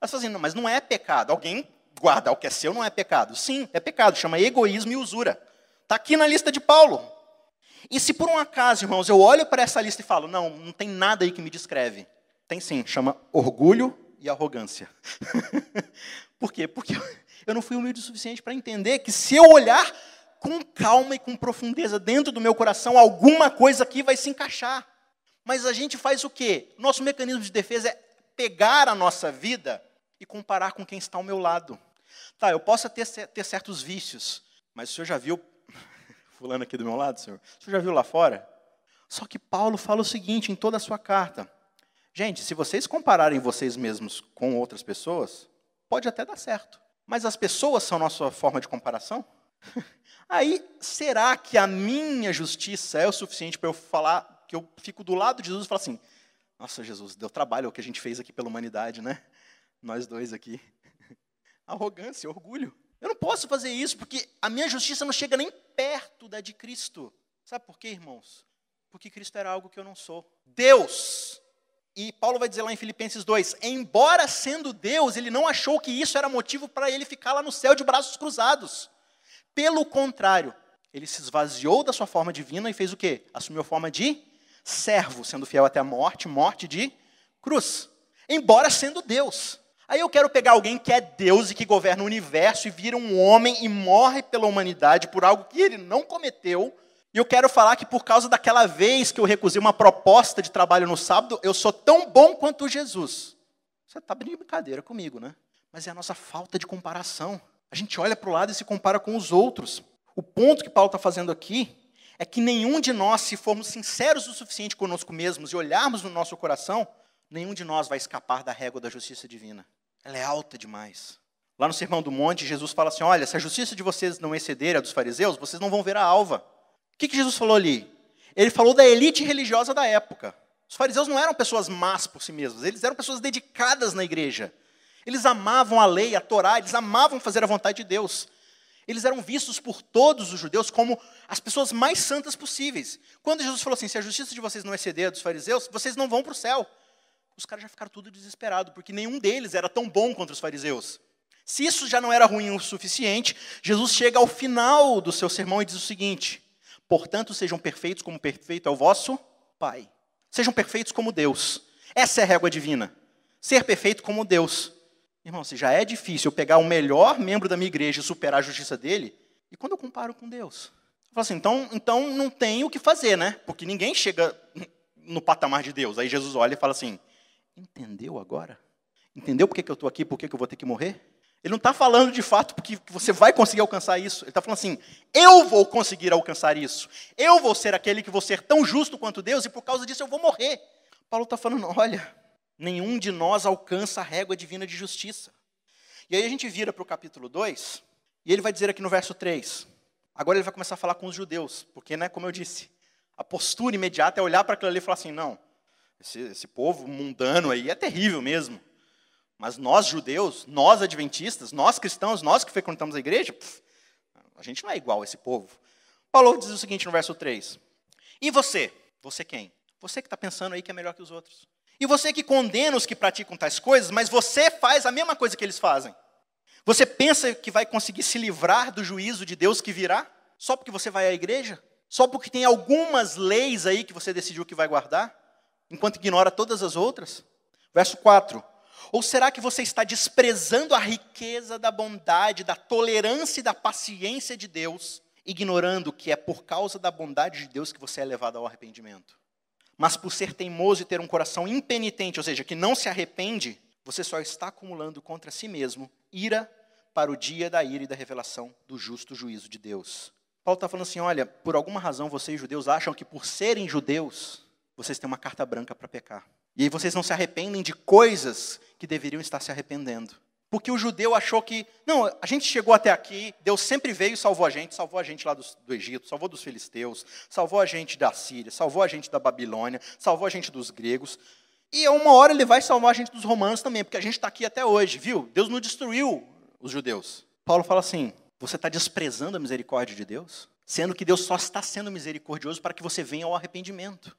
Aí você fala assim, não, mas não é pecado. Alguém guardar o que é seu não é pecado. Sim, é pecado. Chama egoísmo e usura. Está aqui na lista de Paulo. E se por um acaso, irmãos, eu olho para essa lista e falo, não, não tem nada aí que me descreve. Tem sim, chama orgulho e arrogância. [LAUGHS] por quê? Porque eu não fui humilde o suficiente para entender que se eu olhar com calma e com profundeza dentro do meu coração, alguma coisa aqui vai se encaixar. Mas a gente faz o quê? Nosso mecanismo de defesa é pegar a nossa vida e comparar com quem está ao meu lado. Tá, eu posso ter, ter certos vícios, mas o senhor já viu, [LAUGHS] fulano aqui do meu lado, senhor? O senhor já viu lá fora? Só que Paulo fala o seguinte em toda a sua carta. Gente, se vocês compararem vocês mesmos com outras pessoas, pode até dar certo. Mas as pessoas são nossa forma de comparação? [LAUGHS] Aí, será que a minha justiça é o suficiente para eu falar que eu fico do lado de Jesus e falar assim: Nossa, Jesus, deu trabalho o que a gente fez aqui pela humanidade, né? Nós dois aqui. [LAUGHS] Arrogância, orgulho. Eu não posso fazer isso porque a minha justiça não chega nem perto da de Cristo. Sabe por quê, irmãos? Porque Cristo era algo que eu não sou. Deus. E Paulo vai dizer lá em Filipenses 2: embora sendo Deus, ele não achou que isso era motivo para ele ficar lá no céu de braços cruzados. Pelo contrário, ele se esvaziou da sua forma divina e fez o quê? Assumiu a forma de servo, sendo fiel até a morte, morte de cruz. Embora sendo Deus. Aí eu quero pegar alguém que é Deus e que governa o universo e vira um homem e morre pela humanidade por algo que ele não cometeu. E eu quero falar que por causa daquela vez que eu recusei uma proposta de trabalho no sábado, eu sou tão bom quanto Jesus. Você está de brincadeira comigo, né? Mas é a nossa falta de comparação. A gente olha para o lado e se compara com os outros. O ponto que Paulo está fazendo aqui é que nenhum de nós, se formos sinceros o suficiente conosco mesmos e olharmos no nosso coração, nenhum de nós vai escapar da régua da justiça divina. Ela é alta demais. Lá no Sermão do Monte, Jesus fala assim: Olha, se a justiça de vocês não exceder a dos fariseus, vocês não vão ver a alva. O que, que Jesus falou ali? Ele falou da elite religiosa da época. Os fariseus não eram pessoas más por si mesmos, eles eram pessoas dedicadas na igreja. Eles amavam a lei, a Torá, eles amavam fazer a vontade de Deus. Eles eram vistos por todos os judeus como as pessoas mais santas possíveis. Quando Jesus falou assim: se a justiça de vocês não exceder a dos fariseus, vocês não vão para o céu. Os caras já ficaram tudo desesperados, porque nenhum deles era tão bom contra os fariseus. Se isso já não era ruim o suficiente, Jesus chega ao final do seu sermão e diz o seguinte: Portanto, sejam perfeitos como perfeito é o vosso Pai. Sejam perfeitos como Deus. Essa é a régua divina. Ser perfeito como Deus. Irmão, se já é difícil eu pegar o melhor membro da minha igreja e superar a justiça dele, e quando eu comparo com Deus? Eu falo assim, então, então não tem o que fazer, né? Porque ninguém chega no patamar de Deus. Aí Jesus olha e fala assim: Entendeu agora? Entendeu por que, que eu estou aqui, por que, que eu vou ter que morrer? Ele não está falando de fato porque você vai conseguir alcançar isso. Ele está falando assim: eu vou conseguir alcançar isso. Eu vou ser aquele que vou ser tão justo quanto Deus e por causa disso eu vou morrer. Paulo está falando: olha, nenhum de nós alcança a régua divina de justiça. E aí a gente vira para o capítulo 2 e ele vai dizer aqui no verso 3. Agora ele vai começar a falar com os judeus, porque, né, como eu disse, a postura imediata é olhar para aquilo ali e falar assim: não, esse, esse povo mundano aí é terrível mesmo. Mas nós judeus, nós adventistas, nós cristãos, nós que frequentamos a igreja, pff, a gente não é igual a esse povo. Paulo diz o seguinte no verso 3: E você? Você quem? Você que está pensando aí que é melhor que os outros. E você que condena os que praticam tais coisas, mas você faz a mesma coisa que eles fazem. Você pensa que vai conseguir se livrar do juízo de Deus que virá? Só porque você vai à igreja? Só porque tem algumas leis aí que você decidiu que vai guardar? Enquanto ignora todas as outras? Verso 4: ou será que você está desprezando a riqueza da bondade, da tolerância e da paciência de Deus, ignorando que é por causa da bondade de Deus que você é levado ao arrependimento? Mas por ser teimoso e ter um coração impenitente, ou seja, que não se arrepende, você só está acumulando contra si mesmo ira para o dia da ira e da revelação do justo juízo de Deus. Paulo está falando assim: olha, por alguma razão vocês judeus acham que por serem judeus, vocês têm uma carta branca para pecar. E aí vocês não se arrependem de coisas que deveriam estar se arrependendo. Porque o judeu achou que, não, a gente chegou até aqui, Deus sempre veio e salvou a gente, salvou a gente lá do, do, Egito, salvou dos filisteus, salvou a gente da Síria, salvou a gente da Babilônia, salvou a gente dos gregos. E uma hora ele vai salvar a gente dos romanos também, porque a gente está aqui até hoje, viu? Deus não destruiu os judeus. Paulo fala assim: você está desprezando a misericórdia de Deus? Sendo que Deus só está sendo misericordioso para que você venha ao arrependimento.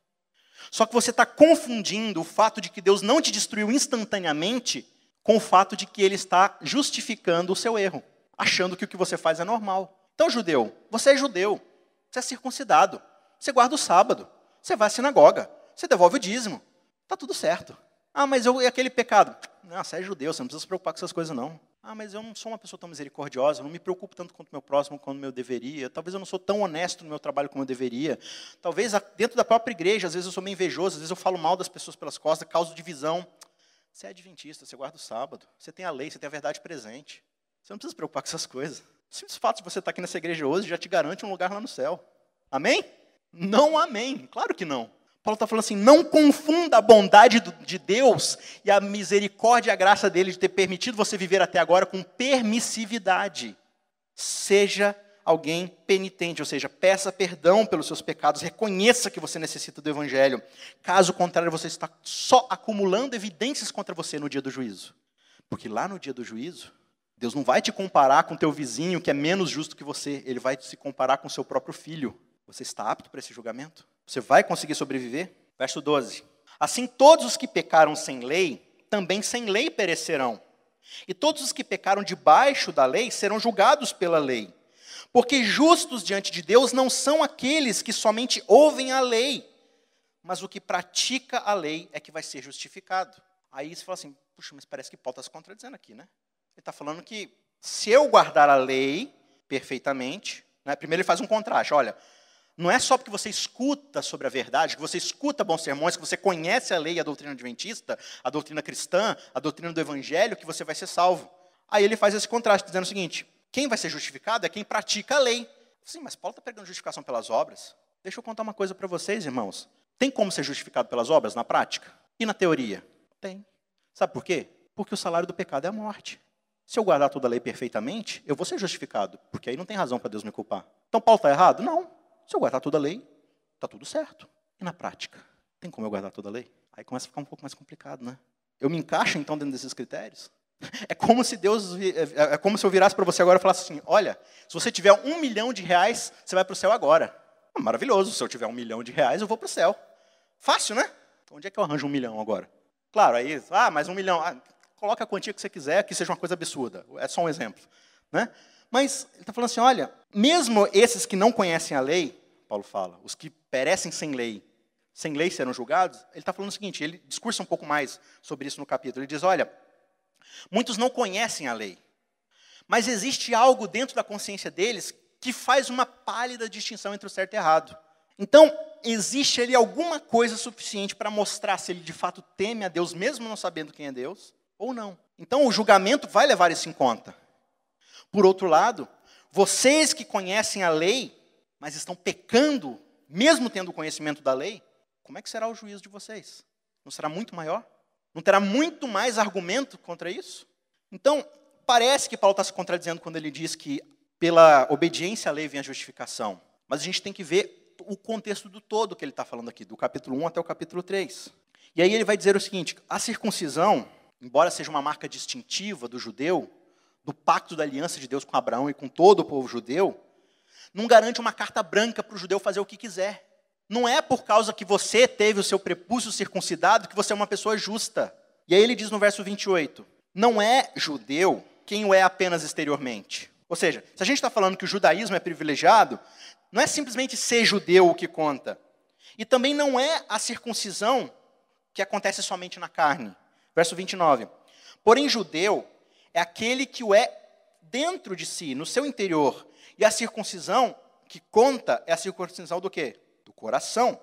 Só que você está confundindo o fato de que Deus não te destruiu instantaneamente com o fato de que Ele está justificando o seu erro, achando que o que você faz é normal. Então, judeu, você é judeu, você é circuncidado, você guarda o sábado, você vai à sinagoga, você devolve o dízimo, está tudo certo. Ah, mas eu, e aquele pecado? Não, você é judeu, você não precisa se preocupar com essas coisas, não. Ah, mas eu não sou uma pessoa tão misericordiosa, não me preocupo tanto com o meu próximo quanto eu deveria. Talvez eu não sou tão honesto no meu trabalho como eu deveria. Talvez dentro da própria igreja, às vezes eu sou meio invejoso, às vezes eu falo mal das pessoas pelas costas, causo divisão. Você é adventista, você guarda o sábado, você tem a lei, você tem a verdade presente. Você não precisa se preocupar com essas coisas. O simples fato de você estar aqui nessa igreja hoje já te garante um lugar lá no céu. Amém? Não amém. Claro que não. Paulo está falando assim: não confunda a bondade de Deus e a misericórdia e a graça dele de ter permitido você viver até agora com permissividade. Seja alguém penitente, ou seja, peça perdão pelos seus pecados, reconheça que você necessita do Evangelho. Caso contrário, você está só acumulando evidências contra você no dia do juízo. Porque lá no dia do juízo, Deus não vai te comparar com teu vizinho que é menos justo que você, ele vai se comparar com seu próprio filho. Você está apto para esse julgamento? Você vai conseguir sobreviver? Verso 12. Assim, todos os que pecaram sem lei, também sem lei perecerão. E todos os que pecaram debaixo da lei serão julgados pela lei. Porque justos diante de Deus não são aqueles que somente ouvem a lei, mas o que pratica a lei é que vai ser justificado. Aí você fala assim, puxa, mas parece que Paulo está se contradizendo aqui, né? Ele está falando que se eu guardar a lei perfeitamente, né, primeiro ele faz um contraste, olha, não é só porque você escuta sobre a verdade, que você escuta bons sermões, que você conhece a lei e a doutrina adventista, a doutrina cristã, a doutrina do evangelho, que você vai ser salvo. Aí ele faz esse contraste, dizendo o seguinte: quem vai ser justificado é quem pratica a lei. Sim, mas Paulo está pregando justificação pelas obras. Deixa eu contar uma coisa para vocês, irmãos. Tem como ser justificado pelas obras na prática? E na teoria? Tem. Sabe por quê? Porque o salário do pecado é a morte. Se eu guardar toda a lei perfeitamente, eu vou ser justificado, porque aí não tem razão para Deus me culpar. Então Paulo está errado? Não. Se eu guardar toda a lei, está tudo certo. E na prática? Tem como eu guardar toda a lei? Aí começa a ficar um pouco mais complicado, né? Eu me encaixo então dentro desses critérios? É como se Deus, é, é, é como se eu virasse para você agora e falasse assim: olha, se você tiver um milhão de reais, você vai para o céu agora. Maravilhoso, se eu tiver um milhão de reais, eu vou para o céu. Fácil, né? Onde é que eu arranjo um milhão agora? Claro, aí, ah, mais um milhão. Ah, coloca a quantia que você quiser, que seja uma coisa absurda. É só um exemplo. Né? Mas ele está falando assim: olha, mesmo esses que não conhecem a lei, Paulo fala, os que perecem sem lei, sem lei serão julgados, ele está falando o seguinte: ele discursa um pouco mais sobre isso no capítulo. Ele diz: olha, muitos não conhecem a lei, mas existe algo dentro da consciência deles que faz uma pálida distinção entre o certo e o errado. Então, existe ali alguma coisa suficiente para mostrar se ele de fato teme a Deus, mesmo não sabendo quem é Deus, ou não. Então, o julgamento vai levar isso em conta. Por outro lado, vocês que conhecem a lei, mas estão pecando, mesmo tendo conhecimento da lei, como é que será o juízo de vocês? Não será muito maior? Não terá muito mais argumento contra isso? Então, parece que Paulo está se contradizendo quando ele diz que pela obediência à lei vem a justificação. Mas a gente tem que ver o contexto do todo que ele está falando aqui, do capítulo 1 até o capítulo 3. E aí ele vai dizer o seguinte: a circuncisão, embora seja uma marca distintiva do judeu, do pacto da aliança de Deus com Abraão e com todo o povo judeu, não garante uma carta branca para o judeu fazer o que quiser. Não é por causa que você teve o seu prepúcio circuncidado que você é uma pessoa justa. E aí ele diz no verso 28: Não é judeu quem o é apenas exteriormente, ou seja, se a gente está falando que o judaísmo é privilegiado, não é simplesmente ser judeu o que conta. E também não é a circuncisão que acontece somente na carne. Verso 29. Porém, judeu é aquele que o é dentro de si, no seu interior. E a circuncisão que conta é a circuncisão do quê? Coração,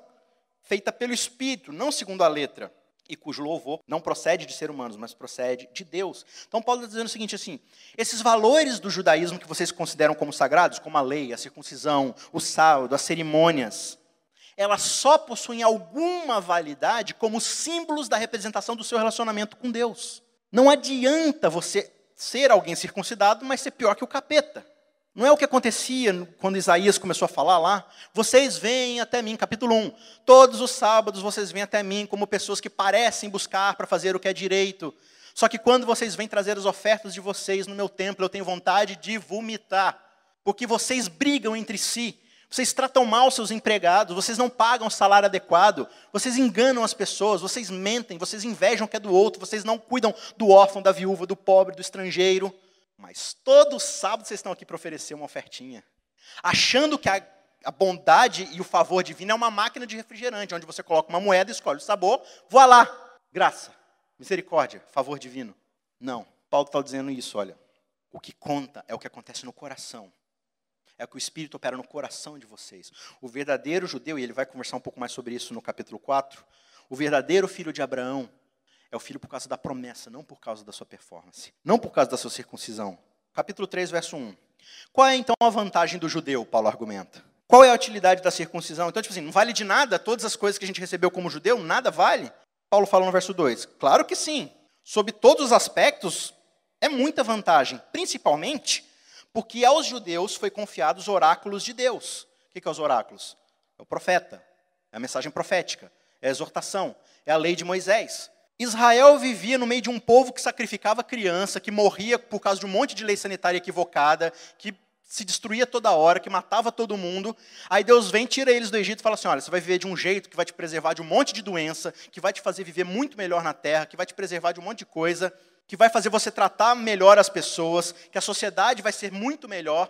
feita pelo Espírito, não segundo a letra e cujo louvor não procede de ser humanos, mas procede de Deus. Então Paulo está dizendo o seguinte assim: esses valores do judaísmo que vocês consideram como sagrados, como a lei, a circuncisão, o sábado, as cerimônias, elas só possuem alguma validade como símbolos da representação do seu relacionamento com Deus. Não adianta você ser alguém circuncidado, mas ser pior que o capeta. Não é o que acontecia quando Isaías começou a falar lá? Vocês vêm até mim, capítulo 1. Todos os sábados vocês vêm até mim como pessoas que parecem buscar para fazer o que é direito. Só que quando vocês vêm trazer as ofertas de vocês no meu templo, eu tenho vontade de vomitar. Porque vocês brigam entre si, vocês tratam mal seus empregados, vocês não pagam o salário adequado, vocês enganam as pessoas, vocês mentem, vocês invejam o que é do outro, vocês não cuidam do órfão, da viúva, do pobre, do estrangeiro. Mas todo sábado vocês estão aqui para oferecer uma ofertinha, achando que a, a, bondade e o favor divino é uma máquina de refrigerante, onde você coloca uma moeda, escolhe o sabor, voa lá, graça, misericórdia, favor divino. Não, Paulo está dizendo isso, olha. O que conta é o que acontece no coração. É o que o Espírito opera no coração de vocês. O verdadeiro judeu, e ele vai conversar um pouco mais sobre isso no capítulo 4, o verdadeiro filho de Abraão é o filho por causa da promessa, não por causa da sua performance, não por causa da sua circuncisão. Capítulo 3, verso 1. Qual é então a vantagem do judeu, Paulo argumenta? Qual é a utilidade da circuncisão? Então, tipo assim, não vale de nada todas as coisas que a gente recebeu como judeu? Nada vale? Paulo fala no verso 2. Claro que sim. Sob todos os aspectos, é muita vantagem. Principalmente porque aos judeus foi confiado os oráculos de Deus. O que é os oráculos? É o profeta, é a mensagem profética, é a exortação, é a lei de Moisés. Israel vivia no meio de um povo que sacrificava criança, que morria por causa de um monte de lei sanitária equivocada, que se destruía toda hora, que matava todo mundo. Aí Deus vem, tira eles do Egito e fala assim: olha, você vai viver de um jeito que vai te preservar de um monte de doença, que vai te fazer viver muito melhor na terra, que vai te preservar de um monte de coisa, que vai fazer você tratar melhor as pessoas, que a sociedade vai ser muito melhor.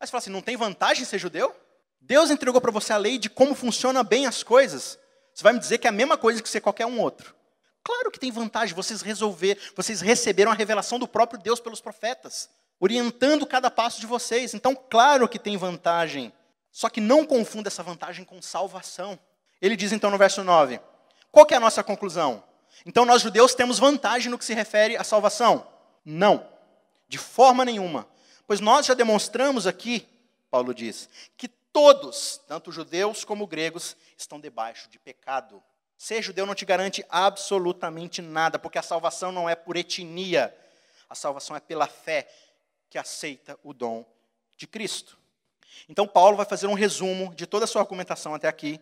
Aí você fala assim: não tem vantagem ser judeu? Deus entregou para você a lei de como funcionam bem as coisas. Você vai me dizer que é a mesma coisa que ser qualquer um outro. Claro que tem vantagem vocês resolver, vocês receberam a revelação do próprio Deus pelos profetas, orientando cada passo de vocês. Então, claro que tem vantagem. Só que não confunda essa vantagem com salvação. Ele diz então no verso 9: Qual é a nossa conclusão? Então nós judeus temos vantagem no que se refere à salvação? Não, de forma nenhuma. Pois nós já demonstramos aqui, Paulo diz, que todos, tanto judeus como gregos, estão debaixo de pecado. Ser judeu não te garante absolutamente nada, porque a salvação não é por etnia, a salvação é pela fé que aceita o dom de Cristo. Então, Paulo vai fazer um resumo de toda a sua argumentação até aqui,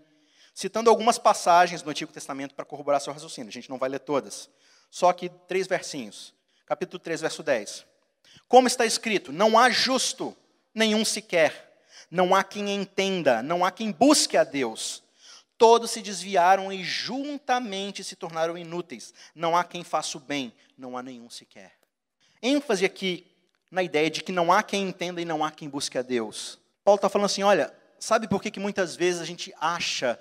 citando algumas passagens do Antigo Testamento para corroborar seu raciocínio. A gente não vai ler todas. Só aqui três versinhos. Capítulo 3, verso 10. Como está escrito: Não há justo nenhum sequer, não há quem entenda, não há quem busque a Deus. Todos se desviaram e juntamente se tornaram inúteis. Não há quem faça o bem, não há nenhum sequer. ênfase aqui na ideia de que não há quem entenda e não há quem busque a Deus. Paulo está falando assim: olha, sabe por que, que muitas vezes a gente acha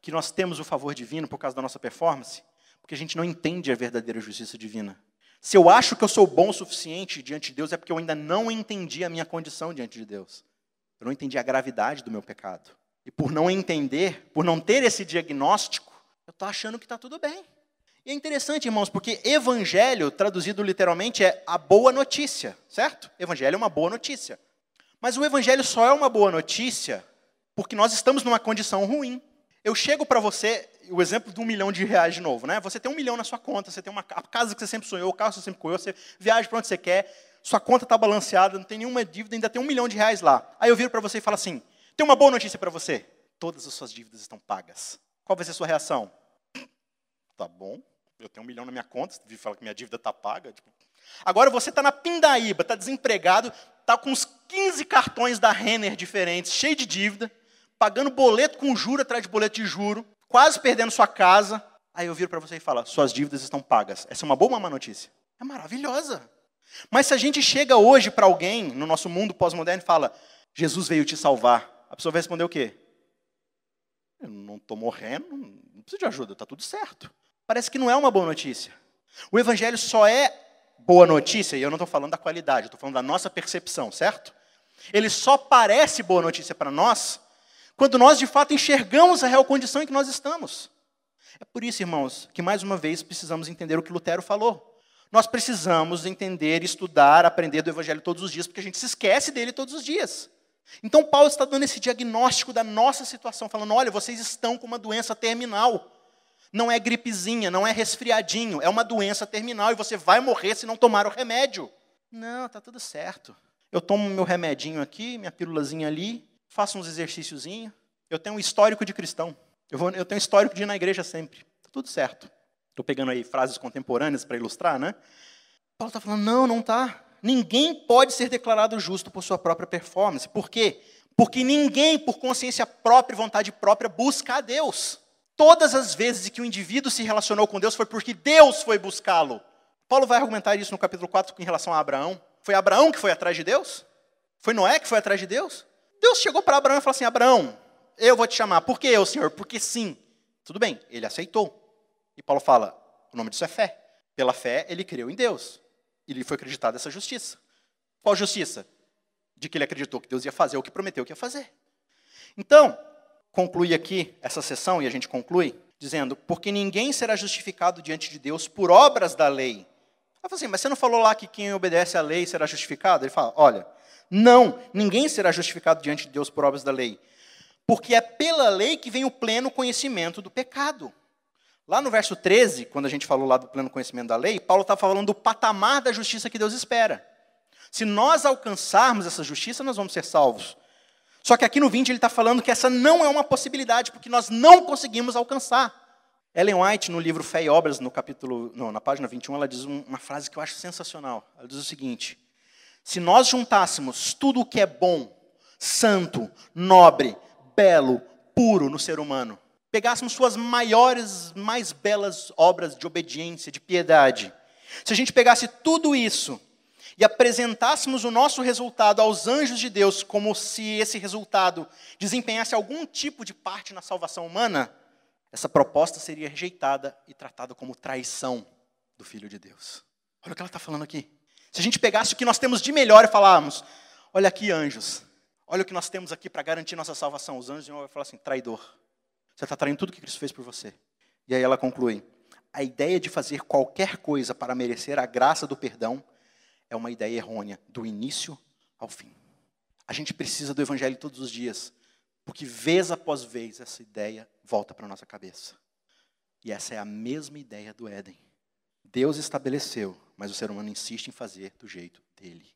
que nós temos o favor divino por causa da nossa performance? Porque a gente não entende a verdadeira justiça divina. Se eu acho que eu sou bom o suficiente diante de Deus, é porque eu ainda não entendi a minha condição diante de Deus. Eu não entendi a gravidade do meu pecado. E por não entender, por não ter esse diagnóstico, eu estou achando que está tudo bem. E é interessante, irmãos, porque evangelho, traduzido literalmente, é a boa notícia, certo? Evangelho é uma boa notícia. Mas o evangelho só é uma boa notícia porque nós estamos numa condição ruim. Eu chego para você, o exemplo de um milhão de reais de novo, né? Você tem um milhão na sua conta, você tem uma casa que você sempre sonhou, o carro que você sempre sonhou, você viaja para onde você quer, sua conta está balanceada, não tem nenhuma dívida, ainda tem um milhão de reais lá. Aí eu viro para você e falo assim: tem uma boa notícia para você. Todas as suas dívidas estão pagas. Qual vai ser a sua reação? Tá bom, eu tenho um milhão na minha conta, você fala que minha dívida está paga. Tipo. Agora você está na pindaíba, está desempregado, está com uns 15 cartões da Renner diferentes, cheio de dívida, pagando boleto com juro atrás de boleto de juro, quase perdendo sua casa. Aí eu viro para você e falo: suas dívidas estão pagas. Essa é uma boa ou uma má notícia? É maravilhosa. Mas se a gente chega hoje para alguém no nosso mundo pós-moderno e fala: Jesus veio te salvar, a pessoa vai responder o quê? Eu não estou morrendo, não preciso de ajuda, está tudo certo. Parece que não é uma boa notícia. O evangelho só é boa notícia, e eu não estou falando da qualidade, estou falando da nossa percepção, certo? Ele só parece boa notícia para nós quando nós de fato enxergamos a real condição em que nós estamos. É por isso, irmãos, que mais uma vez precisamos entender o que Lutero falou. Nós precisamos entender, estudar, aprender do Evangelho todos os dias, porque a gente se esquece dele todos os dias. Então, Paulo está dando esse diagnóstico da nossa situação, falando: olha, vocês estão com uma doença terminal. Não é gripezinha, não é resfriadinho, é uma doença terminal e você vai morrer se não tomar o remédio. Não, está tudo certo. Eu tomo meu remedinho aqui, minha pílulazinha ali, faço uns exercíciozinhos. Eu tenho um histórico de cristão. Eu, vou, eu tenho um histórico de ir na igreja sempre. Está tudo certo. Estou pegando aí frases contemporâneas para ilustrar, né? Paulo está falando, não, não está. Ninguém pode ser declarado justo por sua própria performance. Por quê? Porque ninguém, por consciência própria e vontade própria, busca a Deus. Todas as vezes que o indivíduo se relacionou com Deus foi porque Deus foi buscá-lo. Paulo vai argumentar isso no capítulo 4 em relação a Abraão. Foi Abraão que foi atrás de Deus? Foi Noé que foi atrás de Deus? Deus chegou para Abraão e falou assim: Abraão, eu vou te chamar. Por que eu, Senhor? Porque sim. Tudo bem, ele aceitou. E Paulo fala: o nome disso é fé. Pela fé, ele creu em Deus. E lhe foi acreditada essa justiça. Qual justiça? De que ele acreditou que Deus ia fazer o que prometeu que ia fazer. Então, conclui aqui essa sessão, e a gente conclui, dizendo: Porque ninguém será justificado diante de Deus por obras da lei. Ela fala assim, mas você não falou lá que quem obedece à lei será justificado? Ele fala: Olha, não, ninguém será justificado diante de Deus por obras da lei. Porque é pela lei que vem o pleno conhecimento do pecado. Lá no verso 13, quando a gente falou lá do pleno conhecimento da lei, Paulo está falando do patamar da justiça que Deus espera. Se nós alcançarmos essa justiça, nós vamos ser salvos. Só que aqui no 20 ele está falando que essa não é uma possibilidade, porque nós não conseguimos alcançar. Ellen White, no livro Fé e Obras, no capítulo, não, na página 21, ela diz uma frase que eu acho sensacional. Ela diz o seguinte: Se nós juntássemos tudo o que é bom, santo, nobre, belo, puro no ser humano, pegássemos suas maiores, mais belas obras de obediência, de piedade, se a gente pegasse tudo isso e apresentássemos o nosso resultado aos anjos de Deus como se esse resultado desempenhasse algum tipo de parte na salvação humana, essa proposta seria rejeitada e tratada como traição do Filho de Deus. Olha o que ela está falando aqui. Se a gente pegasse o que nós temos de melhor e falarmos, olha aqui, anjos, olha o que nós temos aqui para garantir nossa salvação, os anjos vão falar assim: traidor, você está traindo tudo que Cristo fez por você. E aí ela conclui: a ideia de fazer qualquer coisa para merecer a graça do perdão é uma ideia errônea, do início ao fim. A gente precisa do Evangelho todos os dias, Porque vez após vez essa ideia volta para a nossa cabeça. E essa é a mesma ideia do Éden. Deus estabeleceu, mas o ser humano insiste em fazer do jeito dele.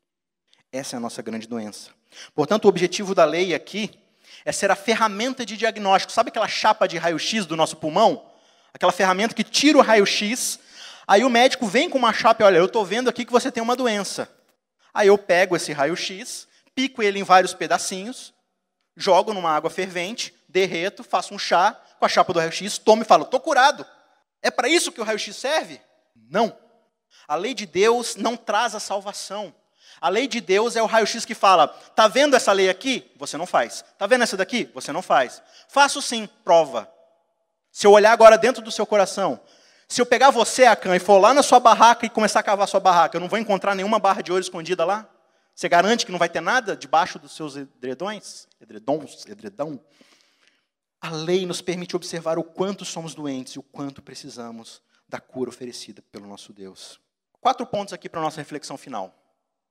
Essa é a nossa grande doença. Portanto, o objetivo da lei aqui é ser a ferramenta de diagnóstico. Sabe aquela chapa de raio-x do nosso pulmão? Aquela ferramenta que tira o raio-x. Aí o médico vem com uma chapa e olha, eu estou vendo aqui que você tem uma doença. Aí eu pego esse raio-x, pico ele em vários pedacinhos, jogo numa água fervente, derreto, faço um chá com a chapa do raio-x, tomo e falo, estou curado. É para isso que o raio-x serve? Não. A lei de Deus não traz a salvação. A lei de Deus é o raio-x que fala: tá vendo essa lei aqui? Você não faz. Tá vendo essa daqui? Você não faz. Faço sim, prova. Se eu olhar agora dentro do seu coração, se eu pegar você, Acan, e for lá na sua barraca e começar a cavar sua barraca, eu não vou encontrar nenhuma barra de ouro escondida lá? Você garante que não vai ter nada debaixo dos seus edredões? Edredons, edredão? A lei nos permite observar o quanto somos doentes e o quanto precisamos da cura oferecida pelo nosso Deus. Quatro pontos aqui para a nossa reflexão final.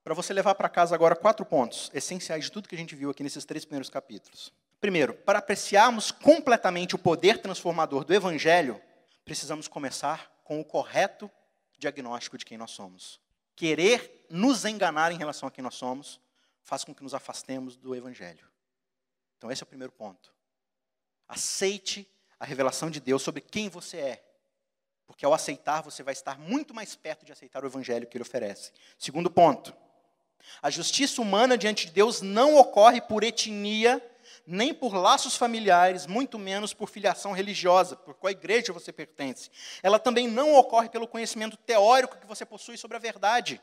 Para você levar para casa agora quatro pontos essenciais de tudo que a gente viu aqui nesses três primeiros capítulos. Primeiro, para apreciarmos completamente o poder transformador do Evangelho, precisamos começar com o correto diagnóstico de quem nós somos. Querer nos enganar em relação a quem nós somos faz com que nos afastemos do Evangelho. Então, esse é o primeiro ponto. Aceite a revelação de Deus sobre quem você é porque ao aceitar, você vai estar muito mais perto de aceitar o evangelho que ele oferece. Segundo ponto. A justiça humana diante de Deus não ocorre por etnia, nem por laços familiares, muito menos por filiação religiosa, por qual igreja você pertence. Ela também não ocorre pelo conhecimento teórico que você possui sobre a verdade.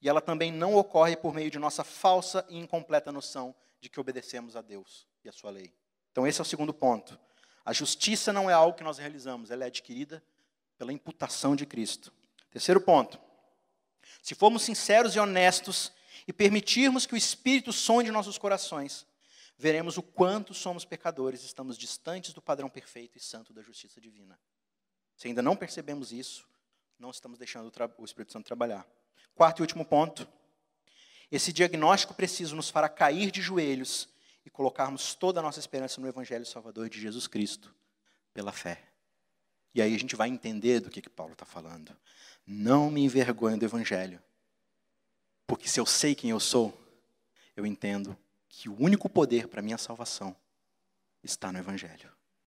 E ela também não ocorre por meio de nossa falsa e incompleta noção de que obedecemos a Deus e a sua lei. Então, esse é o segundo ponto. A justiça não é algo que nós realizamos, ela é adquirida pela imputação de Cristo. Terceiro ponto. Se formos sinceros e honestos e permitirmos que o Espírito sonde nossos corações, veremos o quanto somos pecadores estamos distantes do padrão perfeito e santo da justiça divina. Se ainda não percebemos isso, não estamos deixando o Espírito Santo trabalhar. Quarto e último ponto. Esse diagnóstico preciso nos fará cair de joelhos e colocarmos toda a nossa esperança no Evangelho Salvador de Jesus Cristo, pela fé. E aí a gente vai entender do que, que Paulo está falando. Não me envergonho do Evangelho. Porque se eu sei quem eu sou, eu entendo que o único poder para minha salvação está no Evangelho.